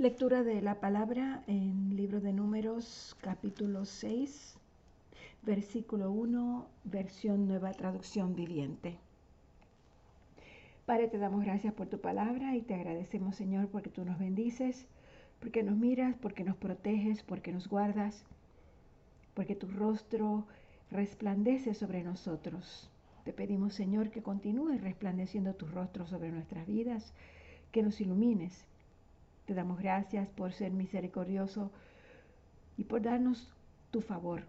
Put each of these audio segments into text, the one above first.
Lectura de la palabra en libro de números capítulo 6, versículo 1, versión nueva traducción viviente. Padre, te damos gracias por tu palabra y te agradecemos, Señor, porque tú nos bendices, porque nos miras, porque nos proteges, porque nos guardas, porque tu rostro resplandece sobre nosotros. Te pedimos, Señor, que continúes resplandeciendo tu rostro sobre nuestras vidas, que nos ilumines. Te damos gracias por ser misericordioso y por darnos tu favor.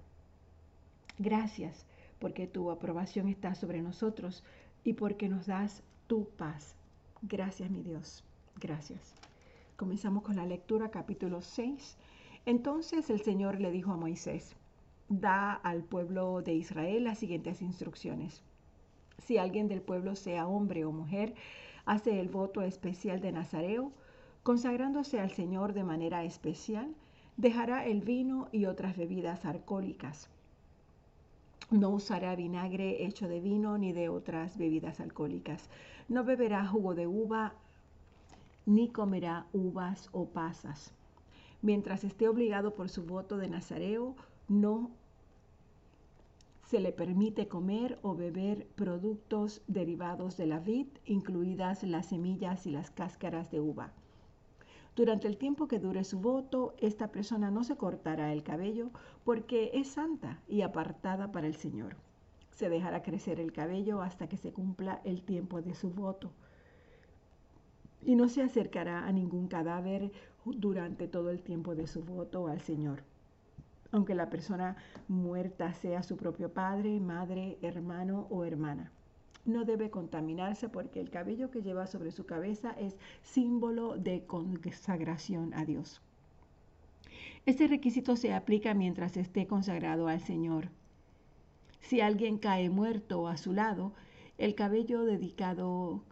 Gracias porque tu aprobación está sobre nosotros y porque nos das tu paz. Gracias, mi Dios. Gracias. Comenzamos con la lectura, capítulo 6. Entonces el Señor le dijo a Moisés, da al pueblo de Israel las siguientes instrucciones. Si alguien del pueblo, sea hombre o mujer, hace el voto especial de Nazareo, consagrándose al Señor de manera especial, dejará el vino y otras bebidas alcohólicas. No usará vinagre hecho de vino ni de otras bebidas alcohólicas. No beberá jugo de uva ni comerá uvas o pasas. Mientras esté obligado por su voto de Nazareo, no se le permite comer o beber productos derivados de la vid, incluidas las semillas y las cáscaras de uva. Durante el tiempo que dure su voto, esta persona no se cortará el cabello porque es santa y apartada para el Señor. Se dejará crecer el cabello hasta que se cumpla el tiempo de su voto. Y no se acercará a ningún cadáver durante todo el tiempo de su voto al Señor aunque la persona muerta sea su propio padre, madre, hermano o hermana. No debe contaminarse porque el cabello que lleva sobre su cabeza es símbolo de consagración a Dios. Este requisito se aplica mientras esté consagrado al Señor. Si alguien cae muerto a su lado, el cabello dedicado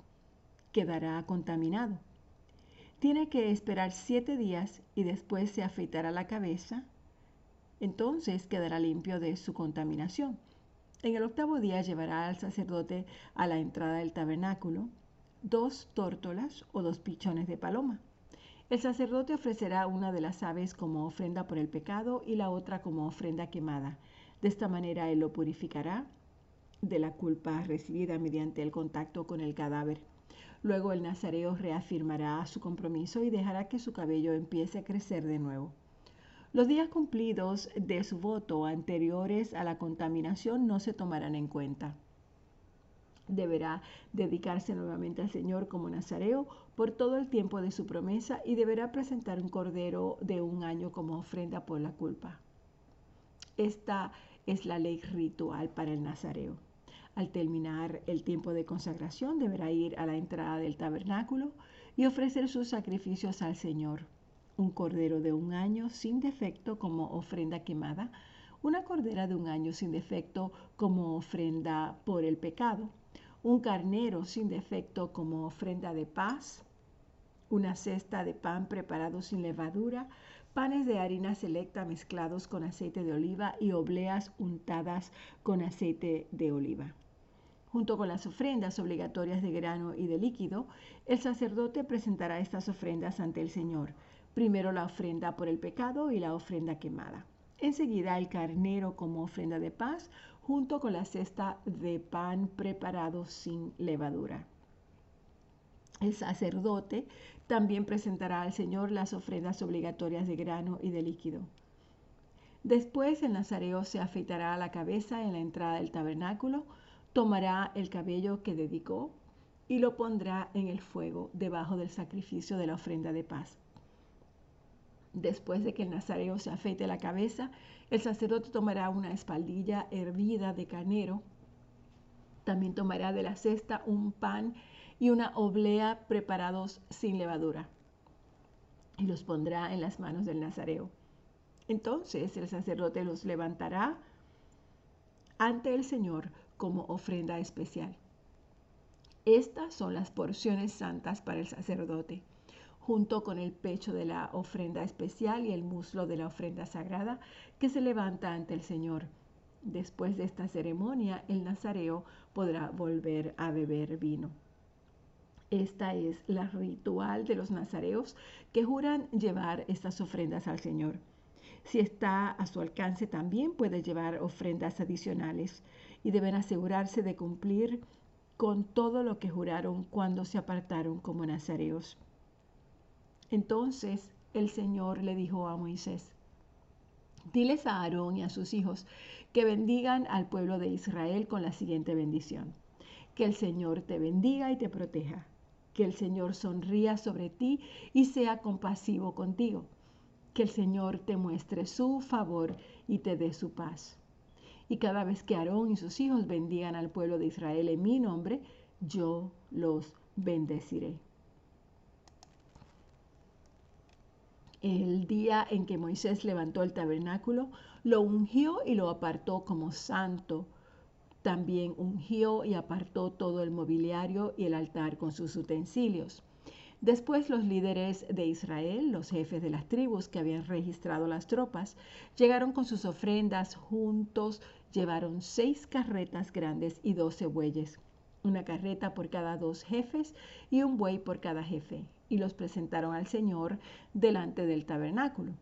quedará contaminado. Tiene que esperar siete días y después se afeitará la cabeza entonces quedará limpio de su contaminación. En el octavo día llevará al sacerdote a la entrada del tabernáculo dos tórtolas o dos pichones de paloma. El sacerdote ofrecerá una de las aves como ofrenda por el pecado y la otra como ofrenda quemada. De esta manera él lo purificará de la culpa recibida mediante el contacto con el cadáver. Luego el nazareo reafirmará su compromiso y dejará que su cabello empiece a crecer de nuevo. Los días cumplidos de su voto anteriores a la contaminación no se tomarán en cuenta. Deberá dedicarse nuevamente al Señor como nazareo por todo el tiempo de su promesa y deberá presentar un cordero de un año como ofrenda por la culpa. Esta es la ley ritual para el nazareo. Al terminar el tiempo de consagración deberá ir a la entrada del tabernáculo y ofrecer sus sacrificios al Señor un cordero de un año sin defecto como ofrenda quemada, una cordera de un año sin defecto como ofrenda por el pecado, un carnero sin defecto como ofrenda de paz, una cesta de pan preparado sin levadura, panes de harina selecta mezclados con aceite de oliva y obleas untadas con aceite de oliva. Junto con las ofrendas obligatorias de grano y de líquido, el sacerdote presentará estas ofrendas ante el Señor Primero la ofrenda por el pecado y la ofrenda quemada. Enseguida el carnero como ofrenda de paz junto con la cesta de pan preparado sin levadura. El sacerdote también presentará al Señor las ofrendas obligatorias de grano y de líquido. Después el nazareo se afeitará la cabeza en la entrada del tabernáculo, tomará el cabello que dedicó y lo pondrá en el fuego debajo del sacrificio de la ofrenda de paz. Después de que el nazareo se afeite la cabeza, el sacerdote tomará una espaldilla hervida de carnero. También tomará de la cesta un pan y una oblea preparados sin levadura y los pondrá en las manos del nazareo. Entonces el sacerdote los levantará ante el Señor como ofrenda especial. Estas son las porciones santas para el sacerdote junto con el pecho de la ofrenda especial y el muslo de la ofrenda sagrada que se levanta ante el Señor. Después de esta ceremonia, el nazareo podrá volver a beber vino. Esta es la ritual de los nazareos que juran llevar estas ofrendas al Señor. Si está a su alcance, también puede llevar ofrendas adicionales y deben asegurarse de cumplir con todo lo que juraron cuando se apartaron como nazareos. Entonces el Señor le dijo a Moisés, diles a Aarón y a sus hijos que bendigan al pueblo de Israel con la siguiente bendición. Que el Señor te bendiga y te proteja. Que el Señor sonría sobre ti y sea compasivo contigo. Que el Señor te muestre su favor y te dé su paz. Y cada vez que Aarón y sus hijos bendigan al pueblo de Israel en mi nombre, yo los bendeciré. El día en que Moisés levantó el tabernáculo, lo ungió y lo apartó como santo. También ungió y apartó todo el mobiliario y el altar con sus utensilios. Después los líderes de Israel, los jefes de las tribus que habían registrado las tropas, llegaron con sus ofrendas juntos, llevaron seis carretas grandes y doce bueyes, una carreta por cada dos jefes y un buey por cada jefe y los presentaron al Señor delante del tabernáculo.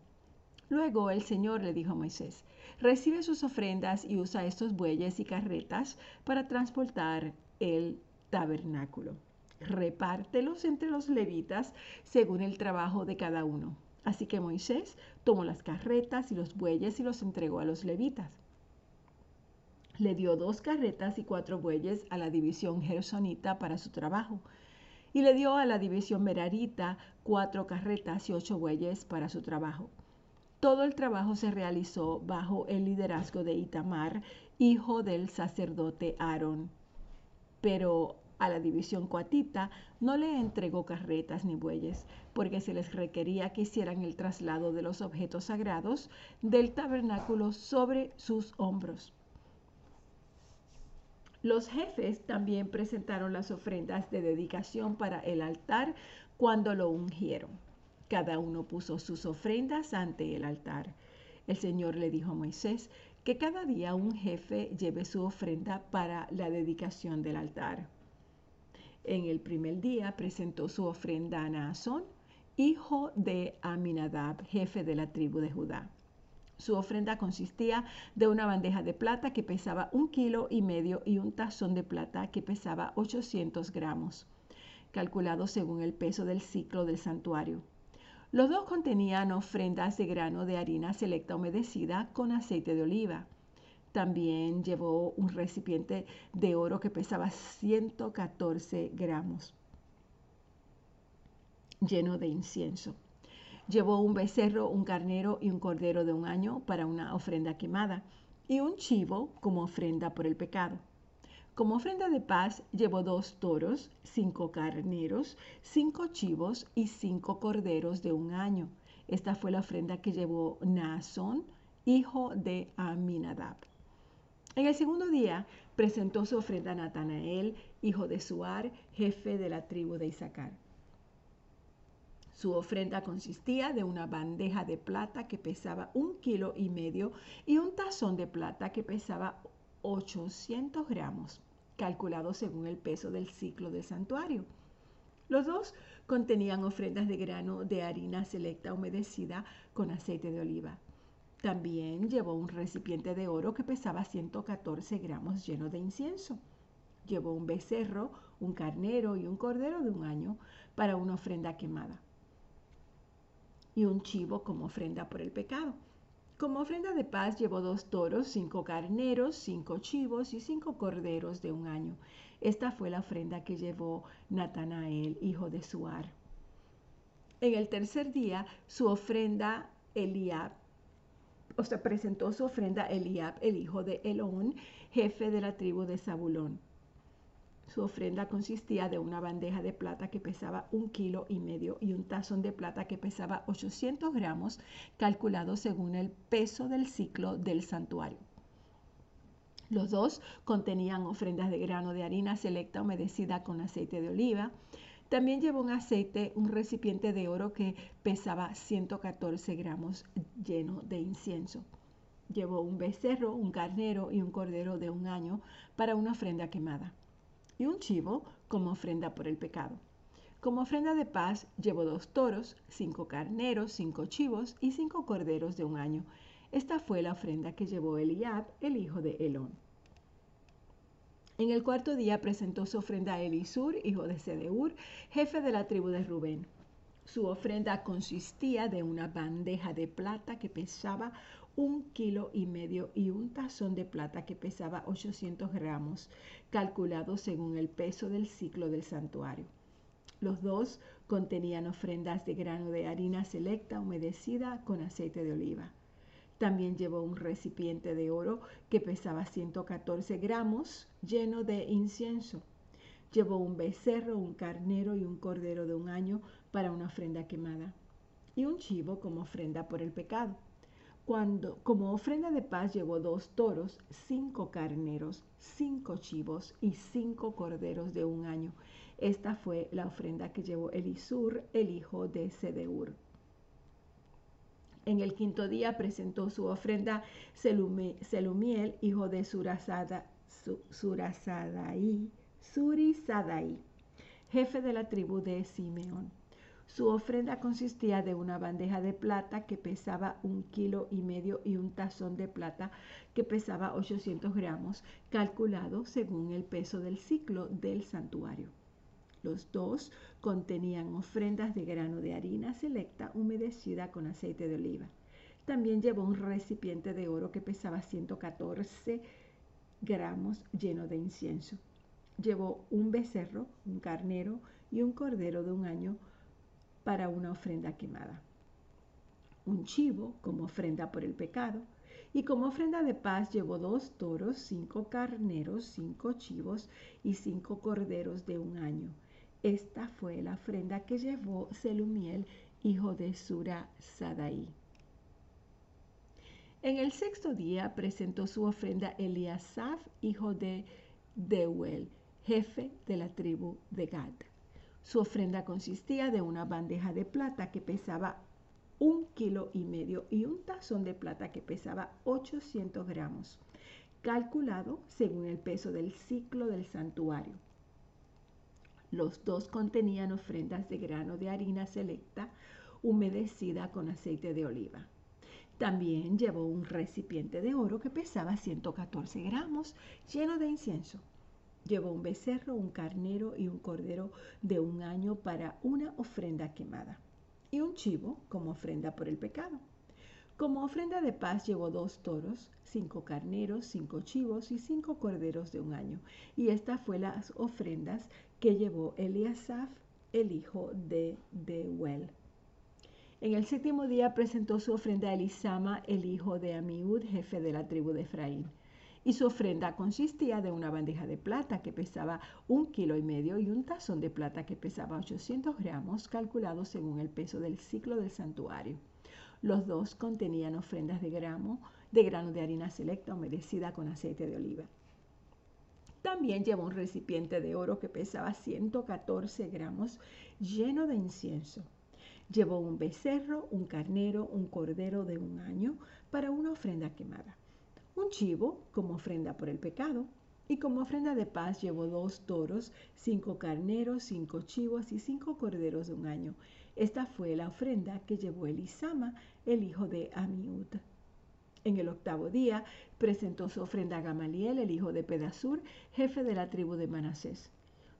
Luego el Señor le dijo a Moisés, recibe sus ofrendas y usa estos bueyes y carretas para transportar el tabernáculo. Repártelos entre los levitas según el trabajo de cada uno. Así que Moisés tomó las carretas y los bueyes y los entregó a los levitas. Le dio dos carretas y cuatro bueyes a la división gersonita para su trabajo y le dio a la división Merarita cuatro carretas y ocho bueyes para su trabajo. Todo el trabajo se realizó bajo el liderazgo de Itamar, hijo del sacerdote Aarón. Pero a la división coatita no le entregó carretas ni bueyes, porque se les requería que hicieran el traslado de los objetos sagrados del tabernáculo sobre sus hombros. Los jefes también presentaron las ofrendas de dedicación para el altar cuando lo ungieron. Cada uno puso sus ofrendas ante el altar. El Señor le dijo a Moisés que cada día un jefe lleve su ofrenda para la dedicación del altar. En el primer día presentó su ofrenda a Naasón, hijo de Aminadab, jefe de la tribu de Judá. Su ofrenda consistía de una bandeja de plata que pesaba un kilo y medio y un tazón de plata que pesaba 800 gramos, calculado según el peso del ciclo del santuario. Los dos contenían ofrendas de grano de harina selecta humedecida con aceite de oliva. También llevó un recipiente de oro que pesaba 114 gramos, lleno de incienso. Llevó un becerro, un carnero y un cordero de un año para una ofrenda quemada y un chivo como ofrenda por el pecado. Como ofrenda de paz llevó dos toros, cinco carneros, cinco chivos y cinco corderos de un año. Esta fue la ofrenda que llevó Naasón, hijo de Aminadab. En el segundo día presentó su ofrenda a Natanael, hijo de Suar, jefe de la tribu de Isaacar. Su ofrenda consistía de una bandeja de plata que pesaba un kilo y medio y un tazón de plata que pesaba 800 gramos, calculado según el peso del ciclo del santuario. Los dos contenían ofrendas de grano de harina selecta humedecida con aceite de oliva. También llevó un recipiente de oro que pesaba 114 gramos lleno de incienso. Llevó un becerro, un carnero y un cordero de un año para una ofrenda quemada y un chivo como ofrenda por el pecado. Como ofrenda de paz llevó dos toros, cinco carneros, cinco chivos y cinco corderos de un año. Esta fue la ofrenda que llevó Natanael, hijo de Suar. En el tercer día, su ofrenda Eliab, o sea, presentó su ofrenda Eliab, el hijo de Elón, jefe de la tribu de Zabulón. Su ofrenda consistía de una bandeja de plata que pesaba un kilo y medio y un tazón de plata que pesaba 800 gramos, calculado según el peso del ciclo del santuario. Los dos contenían ofrendas de grano de harina selecta humedecida con aceite de oliva. También llevó un aceite, un recipiente de oro que pesaba 114 gramos lleno de incienso. Llevó un becerro, un carnero y un cordero de un año para una ofrenda quemada y un chivo como ofrenda por el pecado. Como ofrenda de paz llevó dos toros, cinco carneros, cinco chivos y cinco corderos de un año. Esta fue la ofrenda que llevó Eliab, el hijo de Elón. En el cuarto día presentó su ofrenda a Elisur, hijo de Sedeur, jefe de la tribu de Rubén. Su ofrenda consistía de una bandeja de plata que pesaba un kilo y medio y un tazón de plata que pesaba 800 gramos, calculado según el peso del ciclo del santuario. Los dos contenían ofrendas de grano de harina selecta humedecida con aceite de oliva. También llevó un recipiente de oro que pesaba 114 gramos lleno de incienso. Llevó un becerro, un carnero y un cordero de un año para una ofrenda quemada y un chivo como ofrenda por el pecado. Cuando, como ofrenda de paz llevó dos toros, cinco carneros, cinco chivos y cinco corderos de un año. Esta fue la ofrenda que llevó Elisur, el hijo de Sedeur. En el quinto día presentó su ofrenda Selumiel, hijo de Surasada, Surasadai, Surisadai, jefe de la tribu de Simeón. Su ofrenda consistía de una bandeja de plata que pesaba un kilo y medio y un tazón de plata que pesaba 800 gramos, calculado según el peso del ciclo del santuario. Los dos contenían ofrendas de grano de harina selecta humedecida con aceite de oliva. También llevó un recipiente de oro que pesaba 114 gramos lleno de incienso. Llevó un becerro, un carnero y un cordero de un año para una ofrenda quemada. Un chivo como ofrenda por el pecado. Y como ofrenda de paz llevó dos toros, cinco carneros, cinco chivos y cinco corderos de un año esta fue la ofrenda que llevó Selumiel, hijo de Sura Sadaí. En el sexto día presentó su ofrenda Eliasaf, hijo de Deuel, jefe de la tribu de Gad. Su ofrenda consistía de una bandeja de plata que pesaba un kilo y medio y un tazón de plata que pesaba 800 gramos, calculado según el peso del ciclo del santuario. Los dos contenían ofrendas de grano de harina selecta humedecida con aceite de oliva. También llevó un recipiente de oro que pesaba 114 gramos lleno de incienso. Llevó un becerro, un carnero y un cordero de un año para una ofrenda quemada y un chivo como ofrenda por el pecado. Como ofrenda de paz llevó dos toros, cinco carneros, cinco chivos y cinco corderos de un año. Y estas fueron las ofrendas que llevó Eliasaf, el hijo de Deuel. En el séptimo día presentó su ofrenda a Elisama, el hijo de Amiud, jefe de la tribu de Efraín. Y su ofrenda consistía de una bandeja de plata que pesaba un kilo y medio y un tazón de plata que pesaba 800 gramos, calculado según el peso del ciclo del santuario. Los dos contenían ofrendas de grano, de grano de harina selecta humedecida con aceite de oliva. También llevó un recipiente de oro que pesaba 114 gramos lleno de incienso. Llevó un becerro, un carnero, un cordero de un año para una ofrenda quemada. Un chivo como ofrenda por el pecado. Y como ofrenda de paz llevó dos toros, cinco carneros, cinco chivos y cinco corderos de un año. Esta fue la ofrenda que llevó Elisama, el hijo de Amiud. En el octavo día presentó su ofrenda a Gamaliel, el hijo de Pedasur, jefe de la tribu de Manasés.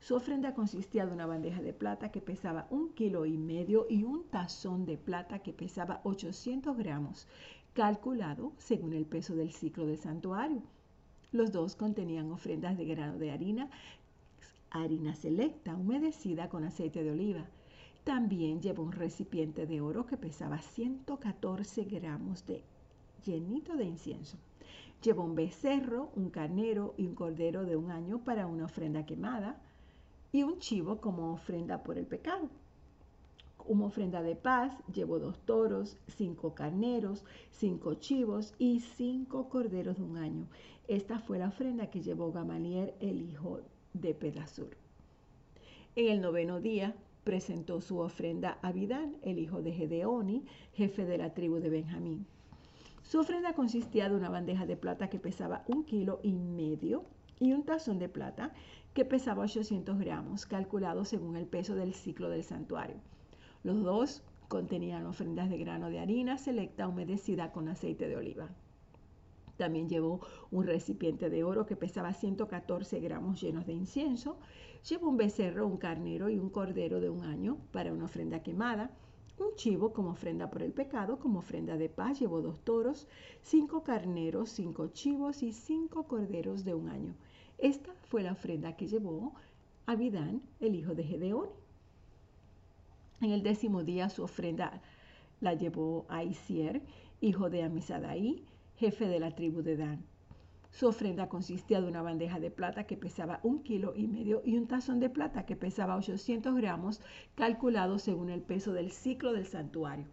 Su ofrenda consistía de una bandeja de plata que pesaba un kilo y medio y un tazón de plata que pesaba 800 gramos, calculado según el peso del ciclo del santuario. Los dos contenían ofrendas de grano de harina, harina selecta, humedecida con aceite de oliva. También llevó un recipiente de oro que pesaba 114 gramos de llenito de incienso. Llevó un becerro, un carnero y un cordero de un año para una ofrenda quemada y un chivo como ofrenda por el pecado. Como ofrenda de paz llevó dos toros, cinco carneros, cinco chivos y cinco corderos de un año. Esta fue la ofrenda que llevó Gamaliel, el hijo de Pedasur. En el noveno día presentó su ofrenda a Abidán, el hijo de Gedeoni, jefe de la tribu de Benjamín. Su ofrenda consistía de una bandeja de plata que pesaba un kilo y medio y un tazón de plata que pesaba 800 gramos, calculado según el peso del ciclo del santuario. Los dos contenían ofrendas de grano de harina selecta humedecida con aceite de oliva. También llevó un recipiente de oro que pesaba 114 gramos llenos de incienso. Llevó un becerro, un carnero y un cordero de un año para una ofrenda quemada. Un chivo como ofrenda por el pecado, como ofrenda de paz. Llevó dos toros, cinco carneros, cinco chivos y cinco corderos de un año. Esta fue la ofrenda que llevó Abidán, el hijo de Gedeón. En el décimo día su ofrenda la llevó Aisier, hijo de Amisadaí, jefe de la tribu de Dan. Su ofrenda consistía de una bandeja de plata que pesaba un kilo y medio y un tazón de plata que pesaba 800 gramos, calculado según el peso del ciclo del santuario.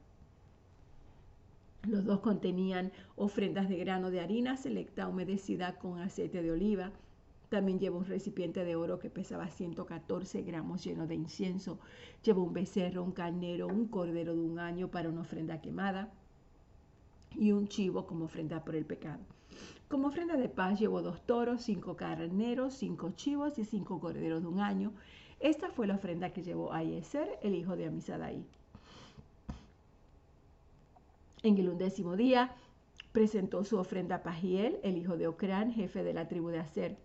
Los dos contenían ofrendas de grano de harina selecta humedecida con aceite de oliva. También llevó un recipiente de oro que pesaba 114 gramos lleno de incienso. Llevó un becerro, un carnero, un cordero de un año para una ofrenda quemada y un chivo como ofrenda por el pecado. Como ofrenda de paz llevó dos toros, cinco carneros, cinco chivos y cinco corderos de un año. Esta fue la ofrenda que llevó Ayeser, el hijo de Amisadaí. En el undécimo día presentó su ofrenda a Pagiel, el hijo de Ocrán, jefe de la tribu de Aser.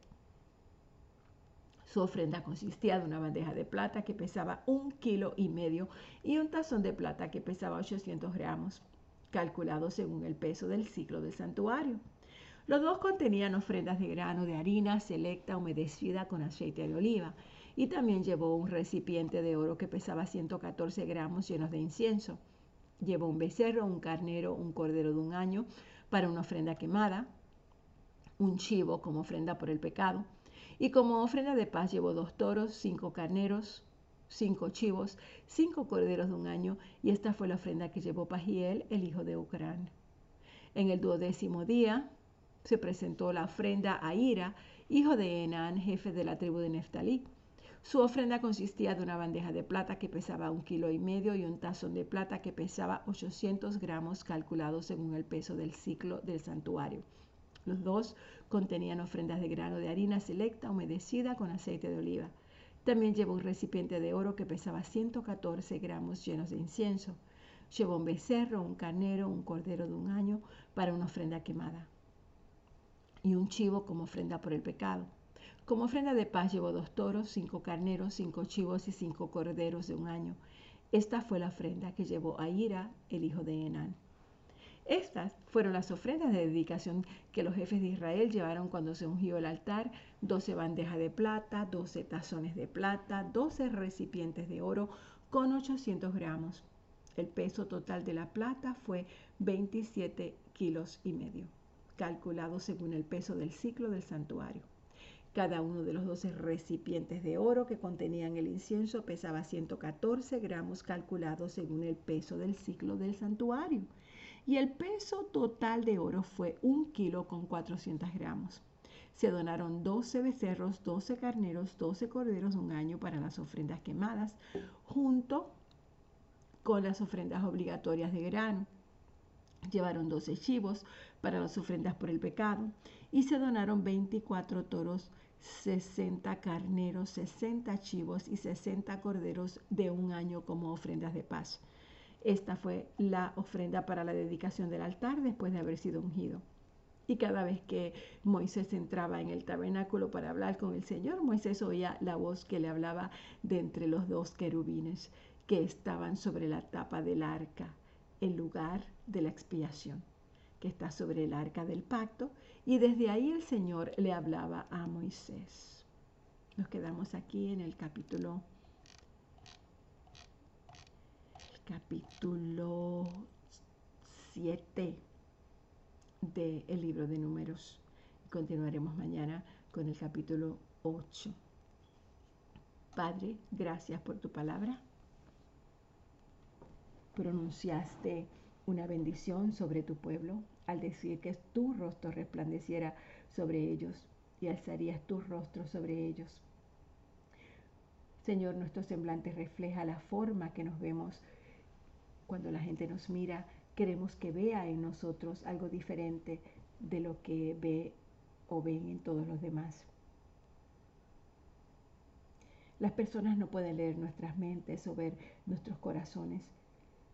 Su ofrenda consistía de una bandeja de plata que pesaba un kilo y medio y un tazón de plata que pesaba 800 gramos calculado según el peso del ciclo del santuario. Los dos contenían ofrendas de grano de harina selecta humedecida con aceite de oliva y también llevó un recipiente de oro que pesaba 114 gramos llenos de incienso. Llevó un becerro, un carnero, un cordero de un año para una ofrenda quemada, un chivo como ofrenda por el pecado, y como ofrenda de paz llevó dos toros, cinco carneros, cinco chivos, cinco corderos de un año, y esta fue la ofrenda que llevó Pagiel, el hijo de Ucrán. En el duodécimo día se presentó la ofrenda a Ira, hijo de Enán, jefe de la tribu de Neftalí. Su ofrenda consistía de una bandeja de plata que pesaba un kilo y medio y un tazón de plata que pesaba 800 gramos calculados según el peso del ciclo del santuario. Los dos contenían ofrendas de grano de harina selecta humedecida con aceite de oliva. También llevó un recipiente de oro que pesaba 114 gramos llenos de incienso. Llevó un becerro, un carnero, un cordero de un año para una ofrenda quemada. Y un chivo como ofrenda por el pecado. Como ofrenda de paz llevó dos toros, cinco carneros, cinco chivos y cinco corderos de un año. Esta fue la ofrenda que llevó a Ira, el hijo de Enán. Estas fueron las ofrendas de dedicación que los jefes de Israel llevaron cuando se ungió el altar, 12 bandejas de plata, 12 tazones de plata, 12 recipientes de oro con 800 gramos. El peso total de la plata fue 27 kilos y medio, calculado según el peso del ciclo del santuario. Cada uno de los 12 recipientes de oro que contenían el incienso pesaba 114 gramos, calculado según el peso del ciclo del santuario y el peso total de oro fue un kilo con 400 gramos. Se donaron 12 becerros, 12 carneros, 12 corderos un año para las ofrendas quemadas, junto con las ofrendas obligatorias de grano. Llevaron 12 chivos para las ofrendas por el pecado y se donaron 24 toros, 60 carneros, 60 chivos y 60 corderos de un año como ofrendas de paz. Esta fue la ofrenda para la dedicación del altar después de haber sido ungido. Y cada vez que Moisés entraba en el tabernáculo para hablar con el Señor, Moisés oía la voz que le hablaba de entre los dos querubines que estaban sobre la tapa del arca, el lugar de la expiación, que está sobre el arca del pacto. Y desde ahí el Señor le hablaba a Moisés. Nos quedamos aquí en el capítulo capítulo 7 del libro de números. Continuaremos mañana con el capítulo 8. Padre, gracias por tu palabra. Pronunciaste una bendición sobre tu pueblo al decir que tu rostro resplandeciera sobre ellos y alzarías tu rostro sobre ellos. Señor, nuestro semblante refleja la forma que nos vemos cuando la gente nos mira, queremos que vea en nosotros algo diferente de lo que ve o ven en todos los demás. Las personas no pueden leer nuestras mentes o ver nuestros corazones,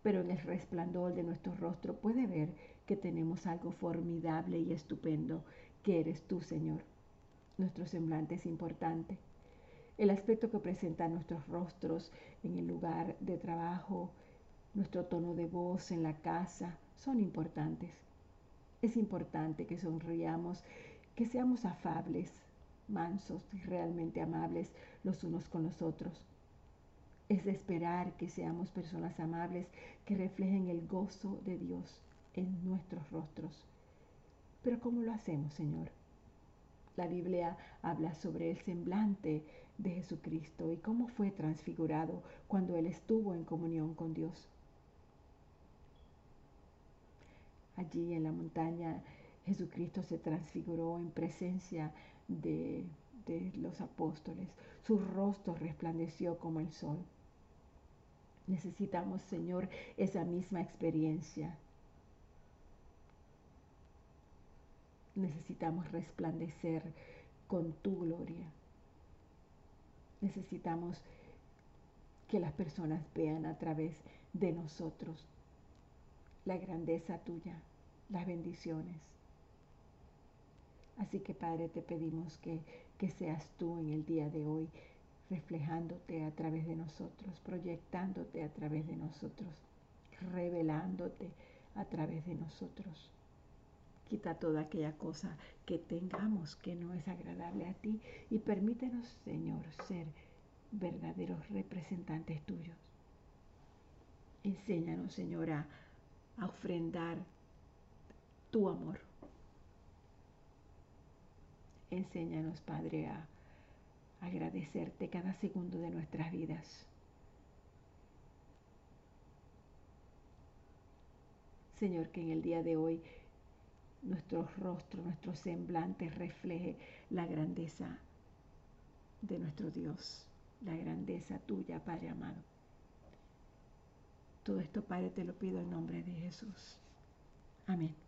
pero en el resplandor de nuestro rostro puede ver que tenemos algo formidable y estupendo, que eres tú, Señor. Nuestro semblante es importante. El aspecto que presentan nuestros rostros en el lugar de trabajo, nuestro tono de voz en la casa, son importantes. Es importante que sonriamos, que seamos afables, mansos y realmente amables los unos con los otros. Es esperar que seamos personas amables que reflejen el gozo de Dios en nuestros rostros. Pero ¿cómo lo hacemos, Señor? La Biblia habla sobre el semblante de Jesucristo y cómo fue transfigurado cuando Él estuvo en comunión con Dios. Allí en la montaña Jesucristo se transfiguró en presencia de, de los apóstoles. Su rostro resplandeció como el sol. Necesitamos, Señor, esa misma experiencia. Necesitamos resplandecer con tu gloria. Necesitamos que las personas vean a través de nosotros la grandeza tuya, las bendiciones. Así que Padre, te pedimos que, que seas tú en el día de hoy reflejándote a través de nosotros, proyectándote a través de nosotros, revelándote a través de nosotros. Quita toda aquella cosa que tengamos que no es agradable a ti y permítenos, Señor, ser verdaderos representantes tuyos. Enséñanos, Señor, a, ofrendar tu amor. Enséñanos, Padre, a agradecerte cada segundo de nuestras vidas. Señor, que en el día de hoy nuestro rostro, nuestro semblante refleje la grandeza de nuestro Dios, la grandeza tuya, Padre amado. Todo esto, Padre, te lo pido en nombre de Jesús. Amén.